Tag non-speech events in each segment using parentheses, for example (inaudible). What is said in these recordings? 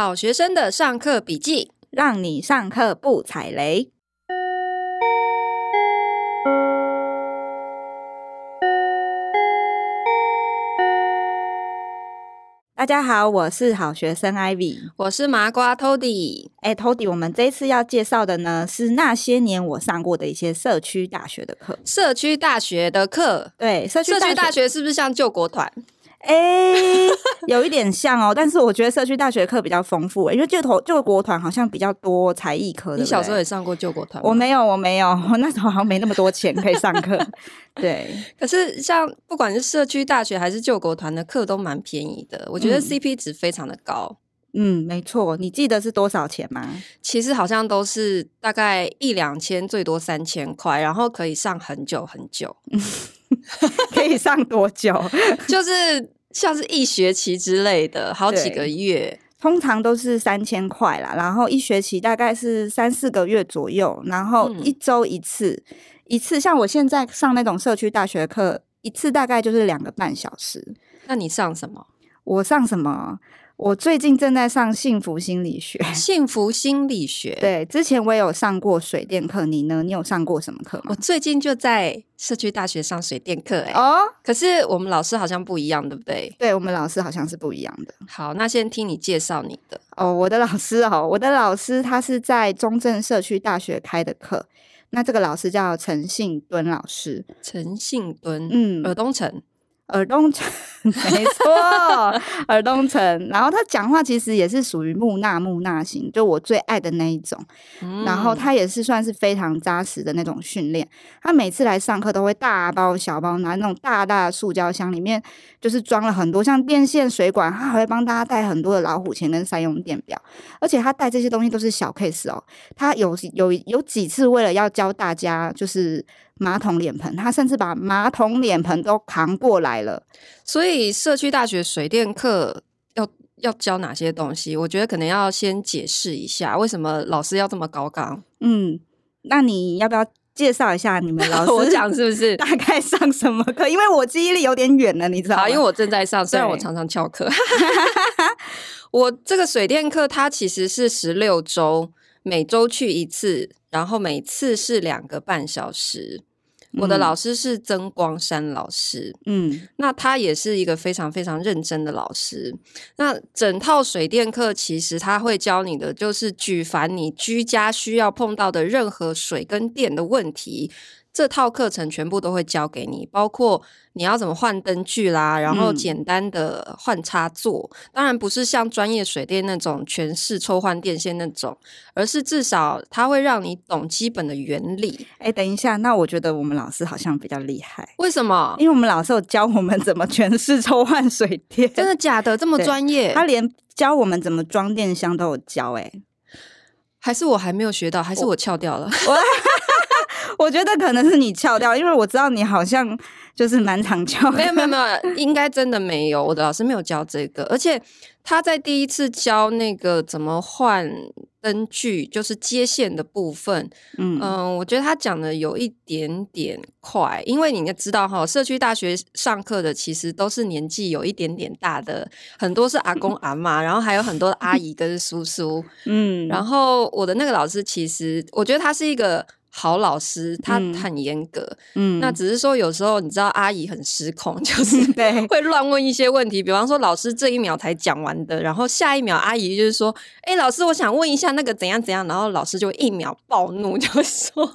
好学生的上课笔记，让你上课不踩雷。大家好，我是好学生 Ivy，我是麻瓜 Tody。哎，Tody，我们这次要介绍的呢，是那些年我上过的一些社区大学的课。社区大学的课，对，社区社区大学是不是像救国团？哎、欸，有一点像哦，但是我觉得社区大学课比较丰富，因为救头救国团好像比较多才艺课。你小时候也上过救国团？我没有，我没有，我那时候好像没那么多钱可以上课。(laughs) 对，可是像不管是社区大学还是救国团的课都蛮便宜的，我觉得 CP 值非常的高。嗯，没错，你记得是多少钱吗？其实好像都是大概一两千，最多三千块，然后可以上很久很久。(laughs) 可以上多久？(laughs) 就是像是一学期之类的，好几个月，通常都是三千块啦。然后一学期大概是三四个月左右，然后一周一次，嗯、一次像我现在上那种社区大学课，一次大概就是两个半小时。那你上什么？我上什么？我最近正在上幸福心理学。(laughs) 幸福心理学，对，之前我也有上过水电课。你呢？你有上过什么课吗？我最近就在社区大学上水电课，欸，哎哦，可是我们老师好像不一样，对不对？对，我们老师好像是不一样的。好，那先听你介绍你的哦。我的老师哦，我的老师他是在中正社区大学开的课。那这个老师叫陈信敦老师，陈信敦，嗯，尔东城。尔东城，(laughs) 没错，尔东城。然后他讲话其实也是属于木讷木讷型，就我最爱的那一种。嗯、然后他也是算是非常扎实的那种训练。他每次来上课都会大包小包拿那种大大的塑胶箱，里面就是装了很多像电线、水管，他还会帮大家带很多的老虎钳跟三用电表。而且他带这些东西都是小 case 哦。他有有有几次为了要教大家，就是。马桶脸盆，他甚至把马桶脸盆都扛过来了。所以社区大学水电课要要教哪些东西？我觉得可能要先解释一下，为什么老师要这么高纲。嗯，那你要不要介绍一下你们老 (laughs) 师？我讲是不是 (laughs) 大概上什么课？因为我记忆力有点远了，你知道吗？好，因为我正在上，虽然我常常翘课。(laughs) 我这个水电课它其实是十六周，每周去一次，然后每次是两个半小时。我的老师是曾光山老师，嗯，那他也是一个非常非常认真的老师。那整套水电课其实他会教你的，就是举凡你居家需要碰到的任何水跟电的问题。这套课程全部都会教给你，包括你要怎么换灯具啦，然后简单的换插座。嗯、当然不是像专业水电那种全是抽换电线那种，而是至少它会让你懂基本的原理。哎，等一下，那我觉得我们老师好像比较厉害。为什么？因为我们老师有教我们怎么全是抽换水电。真的假的？这么专业？他连教我们怎么装电箱都有教。哎，还是我还没有学到？还是我翘掉了？(laughs) 我觉得可能是你翘掉，因为我知道你好像就是蛮常翘。(laughs) 没有没有没有，应该真的没有。我的老师没有教这个，而且他在第一次教那个怎么换灯具，就是接线的部分。嗯我觉得他讲的有一点点快，因为你应该知道哈，社区大学上课的其实都是年纪有一点点大的，很多是阿公阿妈，然后还有很多阿姨跟叔叔。嗯，然后我的那个老师，其实我觉得他是一个。好老师，他很严格，嗯，那只是说有时候你知道阿姨很失控，(laughs) 就是对。会乱问一些问题，比方说老师这一秒才讲完的，然后下一秒阿姨就是说，哎、欸，老师我想问一下那个怎样怎样，然后老师就一秒暴怒，(laughs) 就说，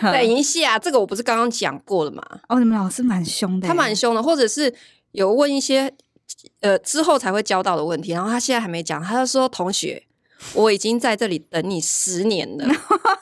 等一下，这个我不是刚刚讲过了吗？哦，你们老师蛮凶的，他蛮凶的，或者是有问一些呃之后才会教到的问题，然后他现在还没讲，他就说同学。我已经在这里等你十年了，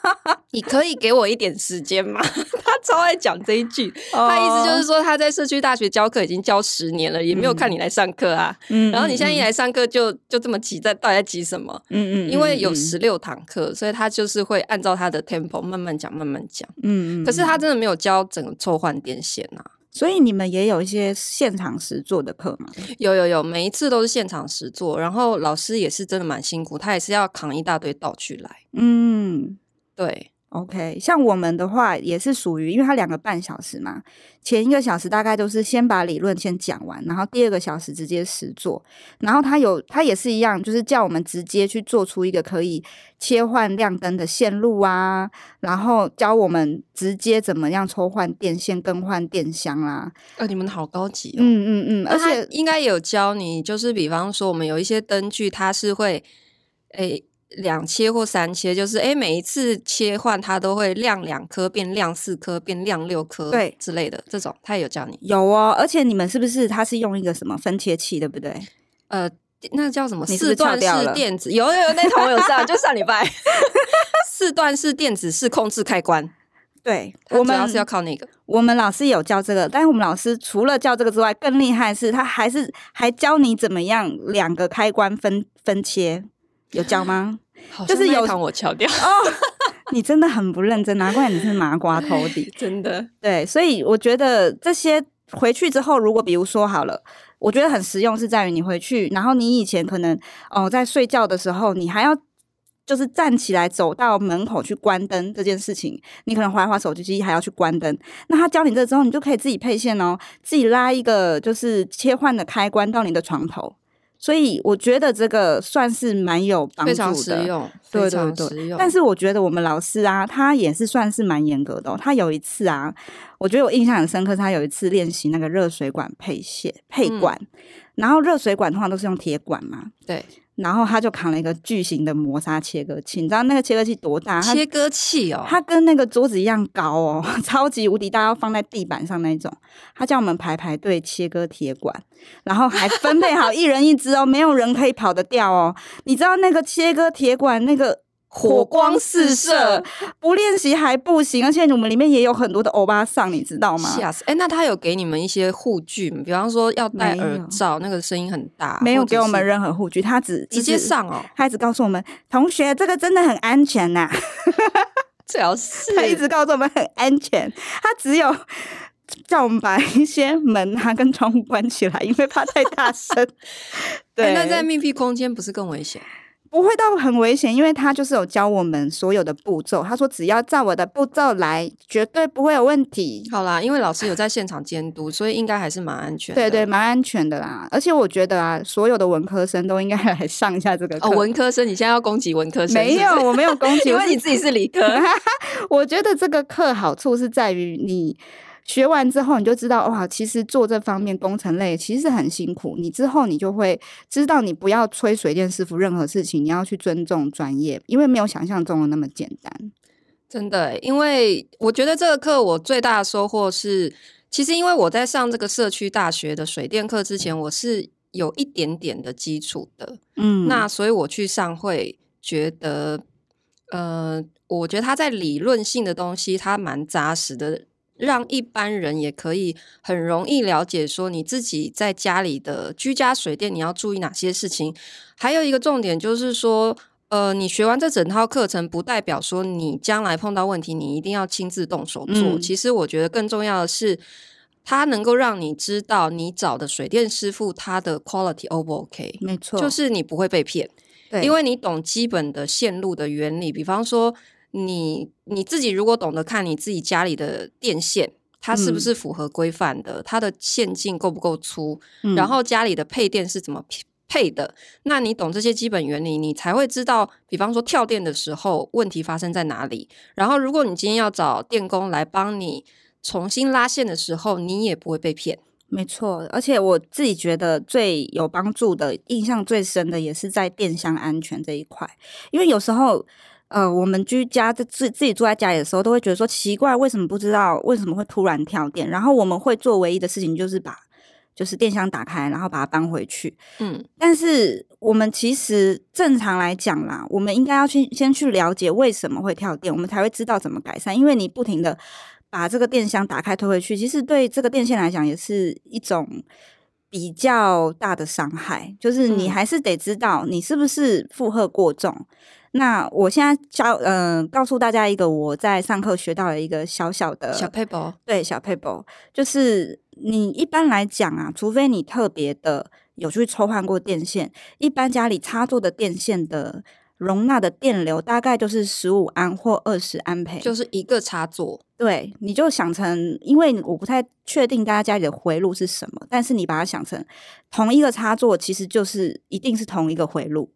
(laughs) 你可以给我一点时间吗？(laughs) 他超爱讲这一句，他意思就是说他在社区大学教课已经教十年了，也没有看你来上课啊。嗯，然后你现在一来上课就就这么急，在到底在急什么？嗯嗯，因为有十六堂课，所以他就是会按照他的 tempo 慢慢讲，慢慢讲。嗯嗯，可是他真的没有教整个抽换电线啊。所以你们也有一些现场实做的课吗？有有有，每一次都是现场实做，然后老师也是真的蛮辛苦，他也是要扛一大堆道具来。嗯，对。OK，像我们的话也是属于，因为它两个半小时嘛，前一个小时大概都是先把理论先讲完，然后第二个小时直接实做，然后它有它也是一样，就是叫我们直接去做出一个可以切换亮灯的线路啊，然后教我们直接怎么样抽换电线、更换电箱啦、啊。呃，你们好高级哦。嗯嗯嗯，而且应该有教你，就是比方说我们有一些灯具，它是会诶。两切或三切，就是哎，每一次切换它都会亮两颗，变亮四颗，变亮六颗，对之类的这种，他也有教你。有哦，而且你们是不是他是用一个什么分切器，对不对？呃，那叫什么？四段式电子，有有有，那头有上，就上礼拜。(laughs) 四段式电子式控制开关，(laughs) 对，我们主要是要靠那个。我们老师有教这个，但是我们老师除了教这个之外，更厉害是他还是还教你怎么样两个开关分分切，有教吗？就是有我敲掉哦，(laughs) 你真的很不认真，难怪你是麻瓜头底，(laughs) 真的。对，所以我觉得这些回去之后，如果比如说好了，我觉得很实用，是在于你回去，然后你以前可能哦在睡觉的时候，你还要就是站起来走到门口去关灯这件事情，你可能划一划手机机还要去关灯。那他教你这之后，你就可以自己配线哦，自己拉一个就是切换的开关到你的床头。所以我觉得这个算是蛮有帮助的，非常实用，对对对。但是我觉得我们老师啊，他也是算是蛮严格的哦。他有一次啊，我觉得我印象很深刻，他有一次练习那个热水管配线配管，嗯、然后热水管通常都是用铁管嘛，对。然后他就扛了一个巨型的磨砂切割器，你知道那个切割器多大？切割器哦，它跟那个桌子一样高哦，(laughs) 超级无敌大，要放在地板上那种。他叫我们排排队切割铁管，然后还分配好一人一只哦，没有人可以跑得掉哦。你知道那个切割铁管那个？火光四射，不练习还不行，而且我们里面也有很多的欧巴桑，你知道吗？吓死！哎，那他有给你们一些护具吗？比方说要戴耳罩，那个声音很大，没有给我们任何护具，他只直接上哦。他一直告诉我们，同学，这个真的很安全呐。(laughs) 最好是他一直告诉我们很安全，他只有叫我们把一些门啊跟窗户关起来，因为怕太大声。(laughs) 对，那在密闭空间不是更危险？不会到很危险，因为他就是有教我们所有的步骤。他说只要照我的步骤来，绝对不会有问题。好啦，因为老师有在现场监督，所以应该还是蛮安全的。对对，蛮安全的啦。而且我觉得啊，所有的文科生都应该来上一下这个课。哦，文科生，你现在要攻击文科生？没有，我没有攻击，(laughs) 因为你自己是理科。(laughs) 我觉得这个课好处是在于你。学完之后，你就知道哇，其实做这方面工程类其实很辛苦。你之后你就会知道，你不要催水电师傅任何事情，你要去尊重专业，因为没有想象中的那么简单。真的，因为我觉得这个课我最大的收获是，其实因为我在上这个社区大学的水电课之前，我是有一点点的基础的，嗯，那所以我去上会觉得，呃，我觉得他在理论性的东西，他蛮扎实的。让一般人也可以很容易了解，说你自己在家里的居家水电你要注意哪些事情。还有一个重点就是说，呃，你学完这整套课程，不代表说你将来碰到问题，你一定要亲自动手做。嗯。其实我觉得更重要的是，它能够让你知道你找的水电师傅他的 quality O 不 OK？没错，就是你不会被骗，对，因为你懂基本的线路的原理，比方说。你你自己如果懂得看你自己家里的电线，它是不是符合规范的？嗯、它的线径够不够粗？嗯、然后家里的配电是怎么配的？那你懂这些基本原理，你才会知道，比方说跳电的时候问题发生在哪里。然后如果你今天要找电工来帮你重新拉线的时候，你也不会被骗。没错，而且我自己觉得最有帮助的、印象最深的，也是在电箱安全这一块，因为有时候。呃，我们居家在自自己住在家里的时候，都会觉得说奇怪，为什么不知道为什么会突然跳电？然后我们会做唯一的事情就是把就是电箱打开，然后把它搬回去。嗯，但是我们其实正常来讲啦，我们应该要去先去了解为什么会跳电，我们才会知道怎么改善。因为你不停的把这个电箱打开推回去，其实对这个电线来讲也是一种比较大的伤害。就是你还是得知道你是不是负荷过重。那我现在教，嗯、呃，告诉大家一个我在上课学到的一个小小的小 paper，，对，小 paper，，就是你一般来讲啊，除非你特别的有去抽换过电线，一般家里插座的电线的容纳的电流大概就是十五安或二十安培，就是一个插座。对，你就想成，因为我不太确定大家家里的回路是什么，但是你把它想成同一个插座，其实就是一定是同一个回路。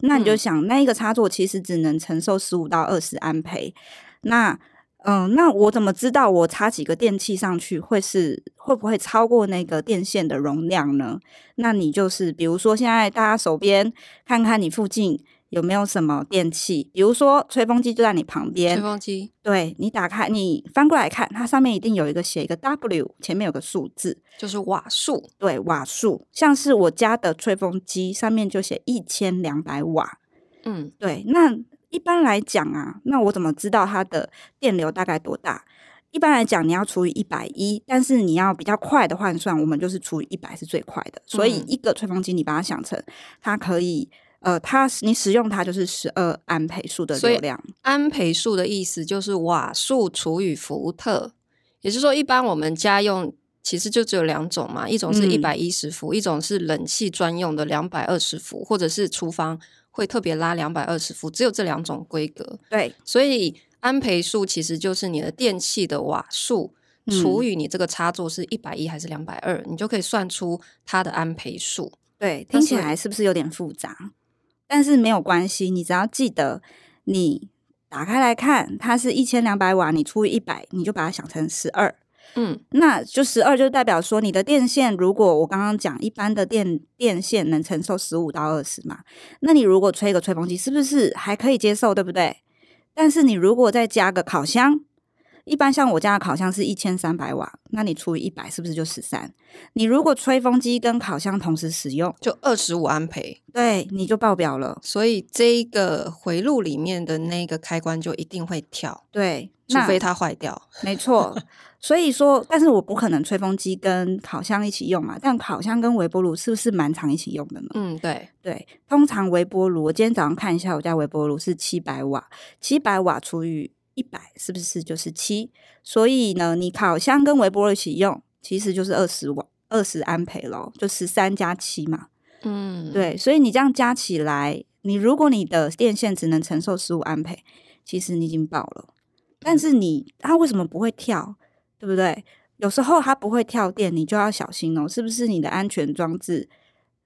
那你就想，嗯、那一个插座其实只能承受十五到二十安培。那嗯，那我怎么知道我插几个电器上去会是会不会超过那个电线的容量呢？那你就是比如说现在大家手边看看你附近。有没有什么电器？比如说吹风机就在你旁边。吹风机，对，你打开，你翻过来看，它上面一定有一个写一个 W，前面有个数字，就是瓦数。对，瓦数，像是我家的吹风机上面就写一千两百瓦。嗯，对。那一般来讲啊，那我怎么知道它的电流大概多大？一般来讲，你要除以一百一，但是你要比较快的换算，我们就是除以一百是最快的。所以一个吹风机，你把它想成它可以。呃，它你使用它就是十二安培数的流量。安培数的意思就是瓦数除以伏特，也就是说，一般我们家用其实就只有两种嘛，一种是一百一十伏，一种是冷气专用的两百二十伏，或者是厨房会特别拉两百二十伏，只有这两种规格。对，所以安培数其实就是你的电器的瓦数除以你这个插座是一百一还是两百二，你就可以算出它的安培数。对，听起来是不是有点复杂？但是没有关系，你只要记得，你打开来看，它是一千两百瓦，你除以一百，你就把它想成十二，嗯，那就十二就代表说你的电线，如果我刚刚讲一般的电电线能承受十五到二十嘛，那你如果吹一个吹风机，是不是还可以接受，对不对？但是你如果再加个烤箱。一般像我家的烤箱是一千三百瓦，那你除以一百是不是就十三？你如果吹风机跟烤箱同时使用，就二十五安培，对，你就爆表了。所以这一个回路里面的那个开关就一定会跳，对，除非它坏掉。没错，(laughs) 所以说，但是我不可能吹风机跟烤箱一起用嘛。但烤箱跟微波炉是不是蛮常一起用的呢？嗯，对对，通常微波炉，我今天早上看一下，我家微波炉是七百瓦，七百瓦除以。一百是不是就是七？所以呢，你烤箱跟微波炉一起用，其实就是二十瓦、二十安培咯，就十三加七嘛。嗯，对，所以你这样加起来，你如果你的电线只能承受十五安培，其实你已经爆了。但是你它为什么不会跳？对不对？有时候它不会跳电，你就要小心哦。是不是你的安全装置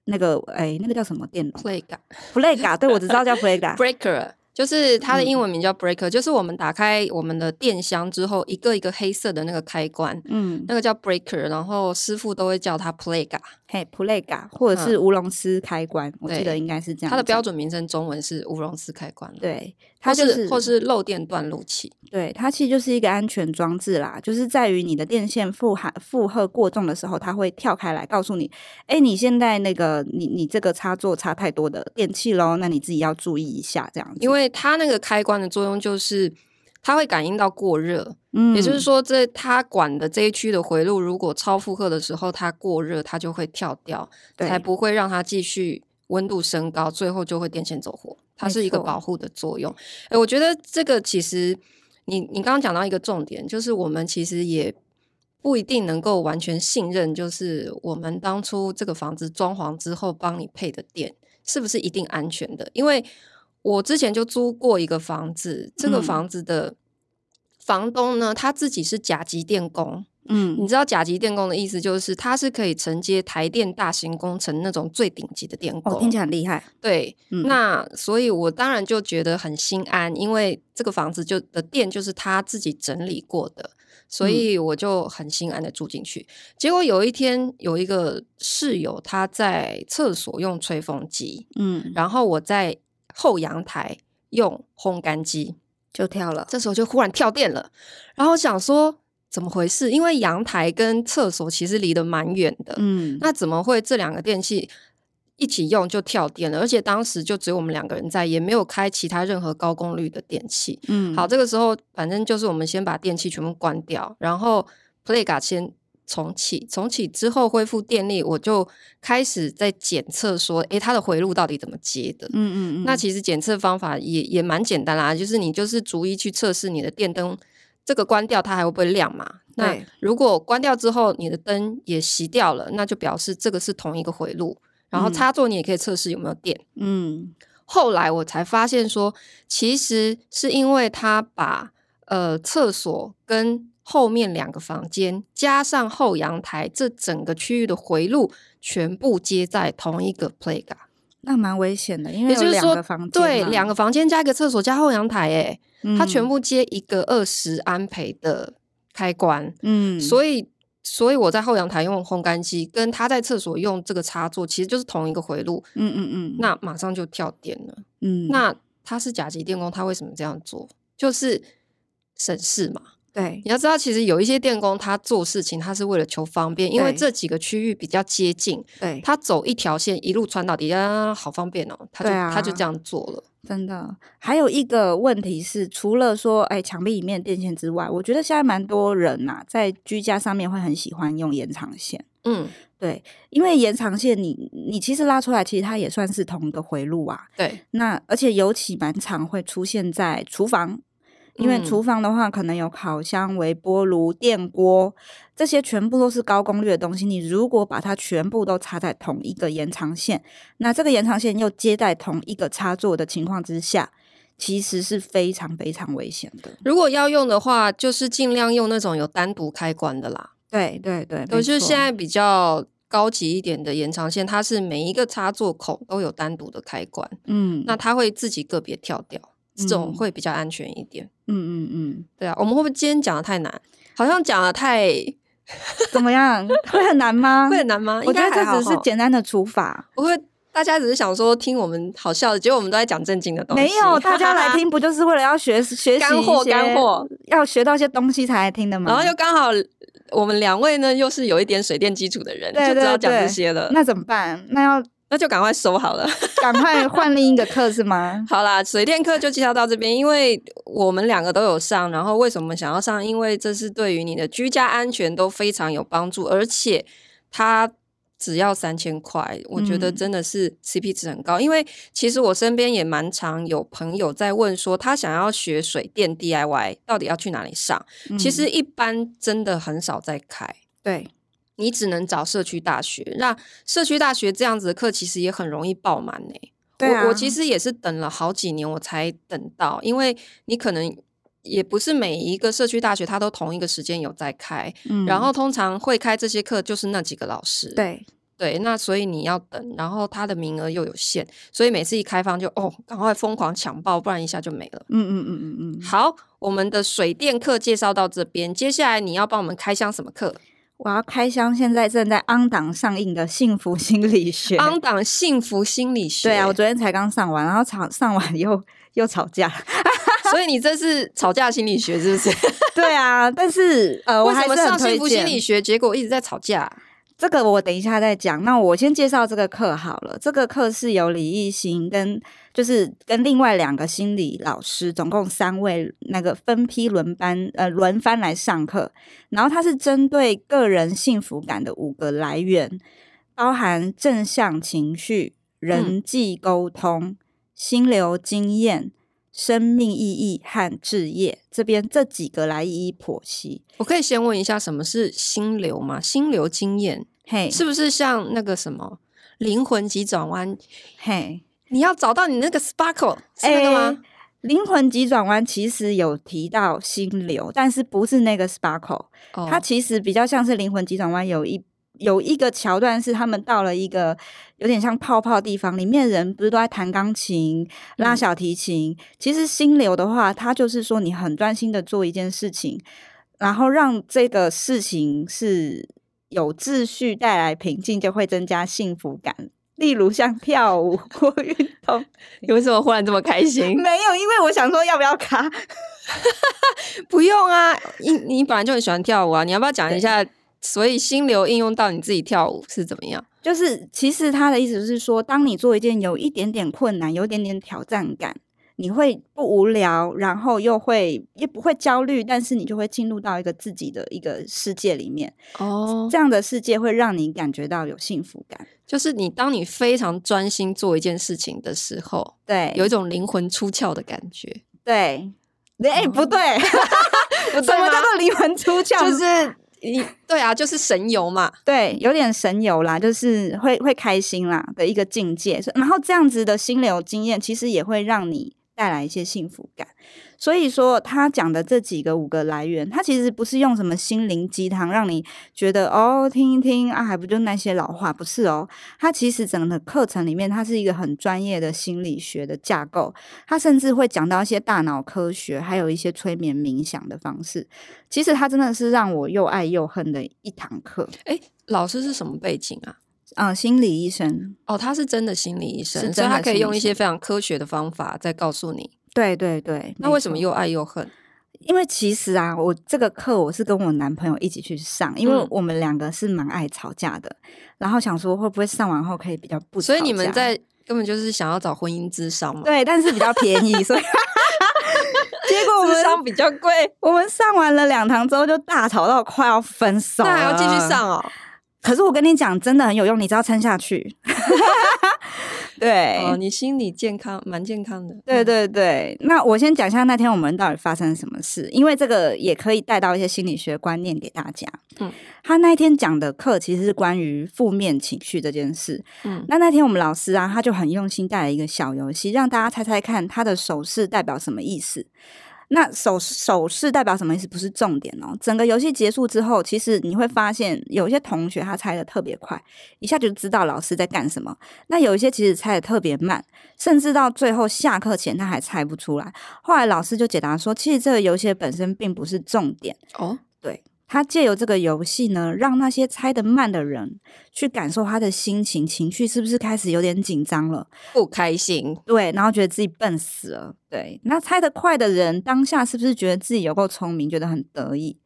那个哎，那个叫什么电？Plaga，Plaga，对，我只知道叫 Plaga (laughs) Breaker。就是它的英文名叫 breaker，、嗯、就是我们打开我们的电箱之后，一个一个黑色的那个开关，嗯，那个叫 breaker，然后师傅都会叫它 plaga，嘿，plaga，或者是乌龙斯开关，嗯、我记得应该是这样。它的标准名称中文是乌龙斯开关，对，它就是或是漏电断路器，对，它其实就是一个安全装置啦，就是在于你的电线负荷负荷过重的时候，它会跳开来告诉你，哎、欸，你现在那个你你这个插座插太多的电器喽，那你自己要注意一下这样子，因为。它那个开关的作用就是，它会感应到过热，嗯，也就是说，这它管的这一区的回路，如果超负荷的时候，它过热，它就会跳掉，对，才不会让它继续温度升高，最后就会电线走火。它是一个保护的作用。哎，我觉得这个其实，你你刚刚讲到一个重点，就是我们其实也不一定能够完全信任，就是我们当初这个房子装潢之后帮你配的电是不是一定安全的，因为。我之前就租过一个房子，这个房子的房东呢，他自己是甲级电工。嗯，你知道甲级电工的意思就是，他是可以承接台电大型工程那种最顶级的电工，哦，听起来很厉害。对，嗯，那所以我当然就觉得很心安，因为这个房子就的电就是他自己整理过的，所以我就很心安的住进去。结果有一天有一个室友他在厕所用吹风机，嗯，然后我在。后阳台用烘干机就跳了，这时候就忽然跳电了，然后想说怎么回事？因为阳台跟厕所其实离得蛮远的，嗯，那怎么会这两个电器一起用就跳电了？而且当时就只有我们两个人在，也没有开其他任何高功率的电器，嗯，好，这个时候反正就是我们先把电器全部关掉，然后 Playga 先。重启，重启之后恢复电力，我就开始在检测说，诶，它的回路到底怎么接的？嗯嗯嗯。那其实检测方法也也蛮简单啦，就是你就是逐一去测试你的电灯，这个关掉它还会不会亮嘛？那如果关掉之后你的灯也熄掉了，那就表示这个是同一个回路。然后插座你也可以测试有没有电。嗯。后来我才发现说，其实是因为他把呃厕所跟后面两个房间加上后阳台这整个区域的回路全部接在同一个 Plaga，那蛮危险的，因为有两个房间，对，两个房间加一个厕所加后阳台，哎、嗯，它全部接一个二十安培的开关，嗯，所以。所以我在后阳台用烘干机，跟他在厕所用这个插座，其实就是同一个回路。嗯嗯嗯，那马上就跳电了。嗯，那他是甲级电工，他为什么这样做？就是省事嘛。对，你要知道，其实有一些电工他做事情，他是为了求方便，因为这几个区域比较接近。对，他走一条线一路穿到底下，好方便哦。他就、啊、他就这样做了。真的，还有一个问题是，除了说哎墙壁里面电线之外，我觉得现在蛮多人呐、啊，在居家上面会很喜欢用延长线。嗯，对，因为延长线你你其实拉出来，其实它也算是同一个回路啊。对，那而且尤其蛮常会出现在厨房。因为厨房的话，可能有烤箱、微波炉、电锅，这些全部都是高功率的东西。你如果把它全部都插在同一个延长线，那这个延长线又接在同一个插座的情况之下，其实是非常非常危险的。如果要用的话，就是尽量用那种有单独开关的啦。对对对，可是现在比较高级一点的延长线，它是每一个插座口都有单独的开关。嗯，那它会自己个别跳掉。这种会比较安全一点。嗯嗯嗯嗯，对啊，我们会不会今天讲的太难？好像讲的太 (laughs) 怎么样？会很难吗？(laughs) 会很难吗？我觉得这只是简单的除法。不会，大家只是想说听我们好笑的，结果我们都在讲正经的东西。没有，(laughs) 大家来听不就是为了要学学习干货？干货要学到一些东西才来听的吗？然后又刚好我们两位呢，又是有一点水电基础的人，就知道讲这些了。那怎么办？那要。那就赶快收好了，(laughs) 赶快换另一个课是吗？好啦，水电课就介绍到这边，因为我们两个都有上，然后为什么想要上？因为这是对于你的居家安全都非常有帮助，而且它只要三千块，我觉得真的是 CP 值很高。嗯、因为其实我身边也蛮常有朋友在问说，他想要学水电 DIY，到底要去哪里上？嗯、其实一般真的很少在开，对。你只能找社区大学，那社区大学这样子的课其实也很容易爆满呢。对啊，我我其实也是等了好几年我才等到，因为你可能也不是每一个社区大学它都同一个时间有在开，嗯，然后通常会开这些课就是那几个老师，对对，那所以你要等，然后它的名额又有限，所以每次一开放就哦，赶快疯狂抢报，不然一下就没了。嗯嗯嗯嗯嗯。好，我们的水电课介绍到这边，接下来你要帮我们开箱什么课？我要开箱，现在正在 on 档上映的《幸福心理学》。on 档《幸福心理学》。对啊，我昨天才刚上完，然后吵上完又 (laughs) 又吵架，(laughs) 所以你这是吵架心理学是不是？(laughs) 对啊，但是呃，我还是很推荐。为什么上幸福心理学，结果一直在吵架？这个我等一下再讲。那我先介绍这个课好了。这个课是由李义行跟就是跟另外两个心理老师，总共三位，那个分批轮班呃轮番来上课。然后它是针对个人幸福感的五个来源，包含正向情绪、人际沟通、嗯、心流经验、生命意义和置业。这边这几个来一一剖析。我可以先问一下，什么是心流吗？心流经验。嘿是不是像那个什么灵魂急转弯？嘿你要找到你那个 sparkle 是那个吗？灵魂急转弯其实有提到心流，但是不是那个 sparkle。Oh. 它其实比较像是灵魂急转弯，有一有一个桥段是他们到了一个有点像泡泡的地方，里面人不是都在弹钢琴、拉小提琴。嗯、其实心流的话，它就是说你很专心的做一件事情，然后让这个事情是。有秩序带来平静，就会增加幸福感。例如像跳舞或运动，(laughs) 你为什么忽然这么开心？(laughs) 没有，因为我想说要不要卡？(laughs) 不用啊，你你本来就很喜欢跳舞啊，你要不要讲一下？对所以心流应用到你自己跳舞是怎么样？就是其实他的意思是说，当你做一件有一点点困难、有一点点挑战感。你会不无聊，然后又会也不会焦虑，但是你就会进入到一个自己的一个世界里面。哦，这样的世界会让你感觉到有幸福感。就是你当你非常专心做一件事情的时候，对，有一种灵魂出窍的感觉。对，哎，(laughs) 不对，什么叫做灵魂出窍？就是你对啊，就是神游嘛，对，有点神游啦，就是会会开心啦的一个境界。然后这样子的心流经验，其实也会让你带来一些幸福感。所以说，他讲的这几个五个来源，他其实不是用什么心灵鸡汤让你觉得哦，听一听啊，还不就那些老话，不是哦。他其实整个课程里面，它是一个很专业的心理学的架构，他甚至会讲到一些大脑科学，还有一些催眠冥想的方式。其实他真的是让我又爱又恨的一堂课。诶，老师是什么背景啊？嗯，心理医生。哦，他是真的心理医生，所以他可以用一些非常科学的方法再告诉你。对对对，那为什么又爱又恨？因为其实啊，我这个课我是跟我男朋友一起去上，因为我们两个是蛮爱吵架的，嗯、然后想说会不会上完后可以比较不。所以你们在根本就是想要找婚姻咨商嘛？对，但是比较便宜，所以 (laughs) 结果我们咨商比较贵。我们上完了两堂之后就大吵到快要分手，那还要继续上哦。可是我跟你讲，真的很有用，你只要撑下去。(laughs) 对哦，你心理健康蛮健康的。对对对，那我先讲一下那天我们到底发生了什么事，因为这个也可以带到一些心理学观念给大家。嗯，他那天讲的课其实是关于负面情绪这件事。嗯，那那天我们老师啊，他就很用心带了一个小游戏，让大家猜猜看他的手势代表什么意思。那手手势代表什么意思？不是重点哦。整个游戏结束之后，其实你会发现有一些同学他猜的特别快，一下就知道老师在干什么。那有一些其实猜的特别慢，甚至到最后下课前他还猜不出来。后来老师就解答说，其实这个游戏本身并不是重点哦。对。他借由这个游戏呢，让那些猜得慢的人去感受他的心情、情绪，是不是开始有点紧张了？不开心，对，然后觉得自己笨死了，对。那猜得快的人，当下是不是觉得自己有够聪明，觉得很得意？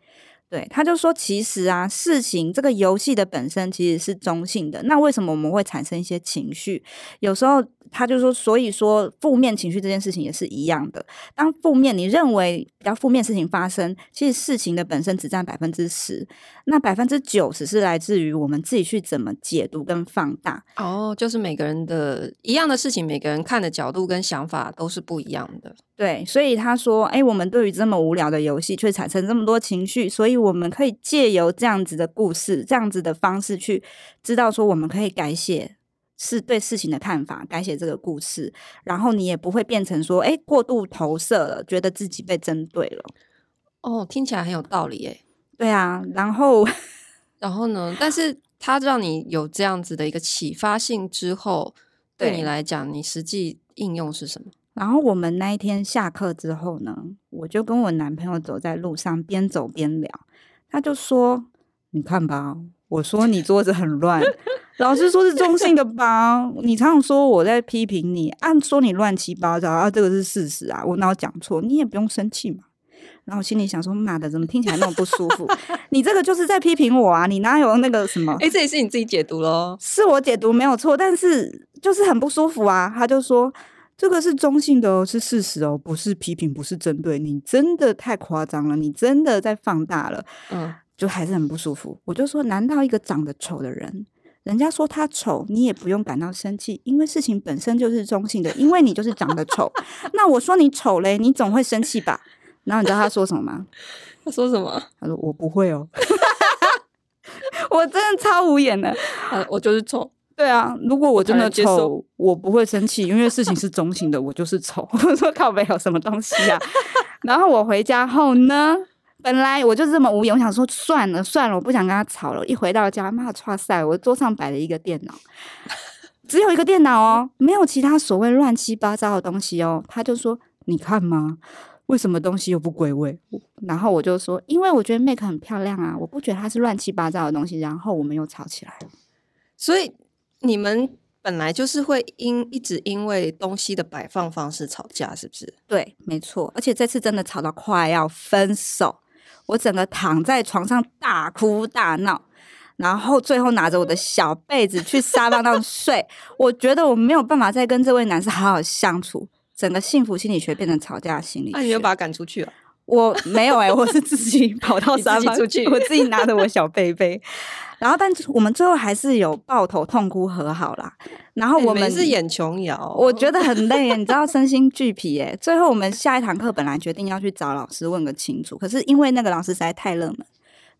对，他就说，其实啊，事情这个游戏的本身其实是中性的。那为什么我们会产生一些情绪？有时候他就说，所以说负面情绪这件事情也是一样的。当负面你认为比较负面事情发生，其实事情的本身只占百分之十，那百分之九十是来自于我们自己去怎么解读跟放大。哦，就是每个人的一样的事情，每个人看的角度跟想法都是不一样的。对，所以他说：“哎，我们对于这么无聊的游戏，却产生这么多情绪，所以我们可以借由这样子的故事，这样子的方式去知道说，我们可以改写是对事情的看法，改写这个故事，然后你也不会变成说，哎，过度投射了，觉得自己被针对了。哦，听起来很有道理，哎，对啊，然后，(laughs) 然后呢？但是他让你有这样子的一个启发性之后，对，对你来讲，你实际应用是什么？”然后我们那一天下课之后呢，我就跟我男朋友走在路上，边走边聊。他就说：“你看吧，我说你桌子很乱，老师说是中性的吧？你常常说我在批评你，按说你乱七八糟啊，这个是事实啊，我哪有讲错？你也不用生气嘛。”然后我心里想说：“妈的，怎么听起来那么不舒服？(laughs) 你这个就是在批评我啊！你哪有那个什么？诶，这也是你自己解读咯，是我解读没有错，但是就是很不舒服啊。”他就说。这个是中性的哦，是事实哦，不是批评，不是针对你，真的太夸张了，你真的在放大了，嗯，就还是很不舒服。我就说，难道一个长得丑的人，人家说他丑，你也不用感到生气，因为事情本身就是中性的，因为你就是长得丑。(laughs) 那我说你丑嘞，你总会生气吧？然后你知道他说什么吗？(laughs) 他说什么？他说我不会哦，(laughs) 我真的超无言的，啊，我就是丑。对啊，如果我真的丑，我不会生气，因为事情是中性的，我就是丑。(laughs) 我说靠北有什么东西啊？(laughs) 然后我回家后呢，本来我就这么无言，我想说算了算了，我不想跟他吵了。一回到家，妈的，哇塞，我桌上摆了一个电脑，只有一个电脑哦，没有其他所谓乱七八糟的东西哦。他就说：“你看嘛，为什么东西又不归位？”然后我就说：“因为我觉得 Make 很漂亮啊，我不觉得它是乱七八糟的东西。”然后我们又吵起来了，所以。你们本来就是会因一直因为东西的摆放方式吵架，是不是？对，没错。而且这次真的吵到快要分手，我整个躺在床上大哭大闹，然后最后拿着我的小被子去沙发上睡。我觉得我没有办法再跟这位男士好好相处，整个幸福心理学变成吵架心理学。那、啊、你又把他赶出去了？我没有哎、欸，我是自己 (laughs) 跑到沙发出去，我自己拿着我小背背。然后，但我们最后还是有抱头痛哭和好啦。然后我们、欸、是演琼瑶，我觉得很累，你知道身心俱疲哎。最后我们下一堂课本来决定要去找老师问个清楚，可是因为那个老师实在太热门，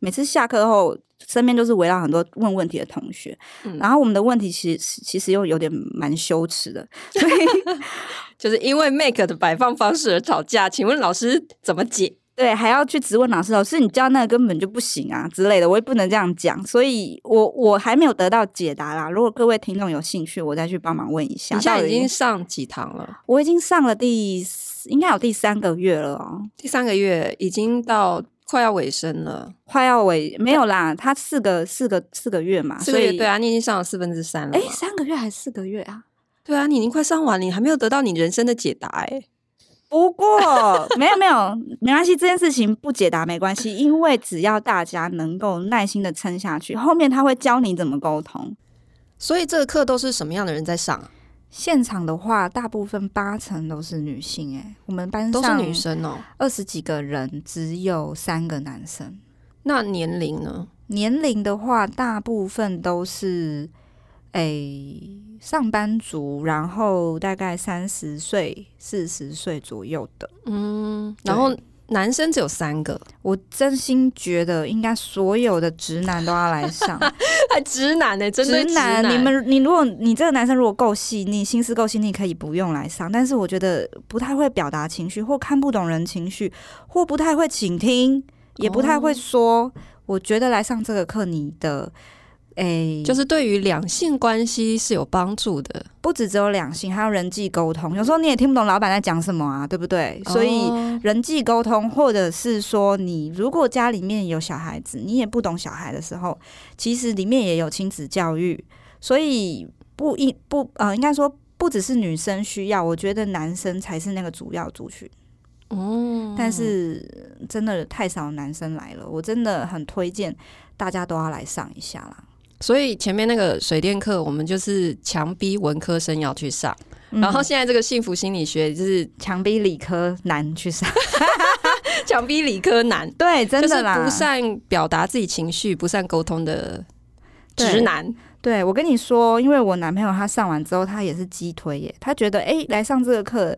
每次下课后，身边都是围绕很多问问题的同学，嗯、然后我们的问题其实其实又有点蛮羞耻的，所以 (laughs) (laughs) 就是因为 make 的摆放方式而吵架。请问老师怎么解？对，还要去质问老师，老师你教那个根本就不行啊之类的，我也不能这样讲，所以我我还没有得到解答啦。如果各位听众有兴趣，我再去帮忙问一下。你现在已经上几堂了？我已经上了第应该有第三个月了哦，第三个月已经到快要尾声了，快要尾没有啦，他四个四个四个月嘛，四个月对啊，你已经上了四分之三了。哎，三个月还是四个月啊？对啊，你已经快上完了，你还没有得到你人生的解答哎。不过没有没有没关系，这件事情不解答没关系，因为只要大家能够耐心的撑下去，后面他会教你怎么沟通。所以这个课都是什么样的人在上？现场的话，大部分八成都是女性。哎，我们班上都是女生哦，二十几个人只有三个男生。那年龄呢？年龄的话，大部分都是。诶、欸，上班族，然后大概三十岁、四十岁左右的，嗯，然后男生只有三个。我真心觉得，应该所有的直男都要来上。还 (laughs) 直男呢、欸？真的直男？你们，你如果你这个男生如果够细腻，心思够细腻，可以不用来上。但是我觉得不太会表达情绪，或看不懂人情绪，或不太会倾听，也不太会说。哦、我觉得来上这个课，你的。哎，欸、就是对于两性关系是有帮助的，不只只有两性，还有人际沟通。有时候你也听不懂老板在讲什么啊，对不对？哦、所以人际沟通，或者是说，你如果家里面有小孩子，你也不懂小孩的时候，其实里面也有亲子教育。所以不一不呃，应该说不只是女生需要，我觉得男生才是那个主要族群。哦，但是真的太少男生来了，我真的很推荐大家都要来上一下啦。所以前面那个水电课，我们就是强逼文科生要去上，嗯、然后现在这个幸福心理学就是强逼理科男去上，(laughs) 强逼理科男，(laughs) 对，真的啦，不善表达自己情绪、不善沟通的直男。对，对我跟你说，因为我男朋友他上完之后，他也是激推耶，他觉得哎、欸，来上这个课，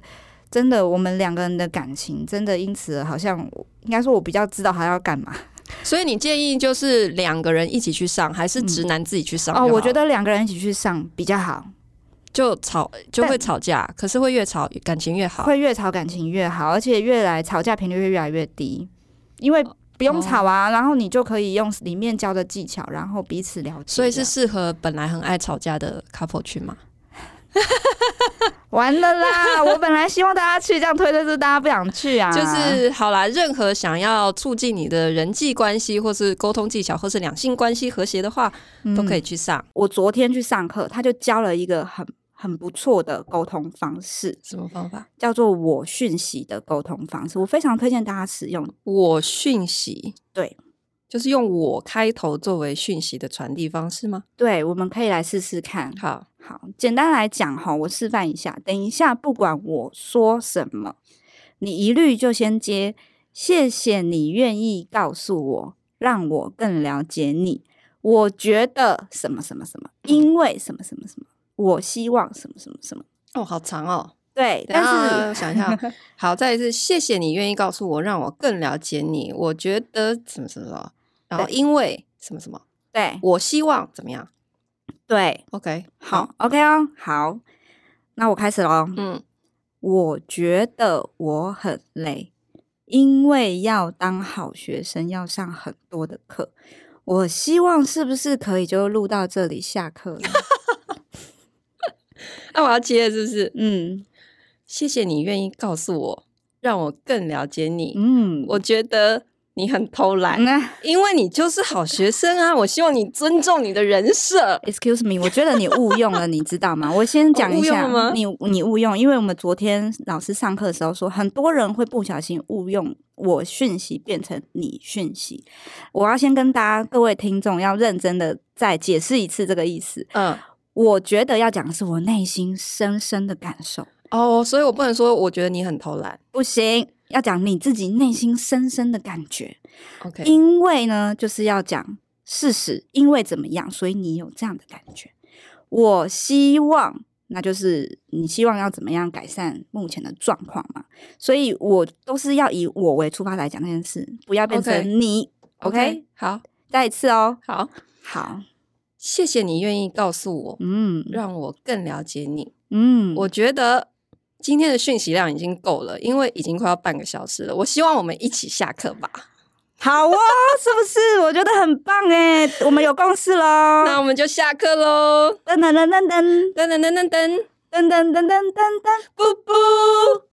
真的我们两个人的感情真的因此好像应该说，我比较知道他要干嘛。所以你建议就是两个人一起去上，还是直男自己去上？哦，我觉得两个人一起去上比较好。就吵就会吵架，可是会越吵感情越好，会越吵感情越好，而且越来吵架频率会越来越低，因为不用吵啊，哦、然后你就可以用里面教的技巧，然后彼此了解。所以是适合本来很爱吵架的 couple 去吗？(laughs) 完了啦！我本来希望大家去，这样推推是大家不想去啊。就是好啦，任何想要促进你的人际关系，或是沟通技巧，或是两性关系和谐的话，嗯、都可以去上。我昨天去上课，他就教了一个很很不错的沟通方式。什么方法？叫做我讯息的沟通方式。我非常推荐大家使用我讯息。对。就是用我开头作为讯息的传递方式吗？对，我们可以来试试看。好，好，简单来讲哈，我示范一下。等一下，不管我说什么，你一律就先接。谢谢你愿意告诉我，让我更了解你。我觉得什么什么什么，因为什么什么什么，我希望什么什么什么。哦，好长哦。对，但是想一下，好，再一次，谢谢你愿意告诉我，让我更了解你。我觉得什么什么什么。然后因为什么什么，对，我希望怎么样？对，OK，好，OK 哦，好，那我开始喽。嗯，我觉得我很累，因为要当好学生要上很多的课。我希望是不是可以就录到这里下课了？(laughs) 那我要接是不是？嗯，谢谢你愿意告诉我，让我更了解你。嗯，我觉得。你很偷懒啊，因为你就是好学生啊！我希望你尊重你的人设。Excuse me，我觉得你误用了，你知道吗？(laughs) 我先讲一下，你你误用，因为我们昨天老师上课的时候说，很多人会不小心误用我讯息变成你讯息。我要先跟大家各位听众要认真的再解释一次这个意思。嗯，我觉得要讲的是我内心深深的感受。哦，所以我不能说我觉得你很偷懒，不行。要讲你自己内心深深的感觉，OK？因为呢，就是要讲事实，因为怎么样，所以你有这样的感觉。我希望，那就是你希望要怎么样改善目前的状况嘛？所以我都是要以我为出发来讲这件事，不要变成你 OK，好，再一次哦。好，好，谢谢你愿意告诉我，嗯，让我更了解你。嗯，我觉得今天的讯息量已经够了，因为已经快要半个小时了。我希望我们一起下课吧。(laughs) 好哦，是不是？我觉得很棒哎，我们有共识喽。那我们就下课喽。噔噔噔噔噔噔噔噔噔噔噔噔噔噔噔，噔，布布。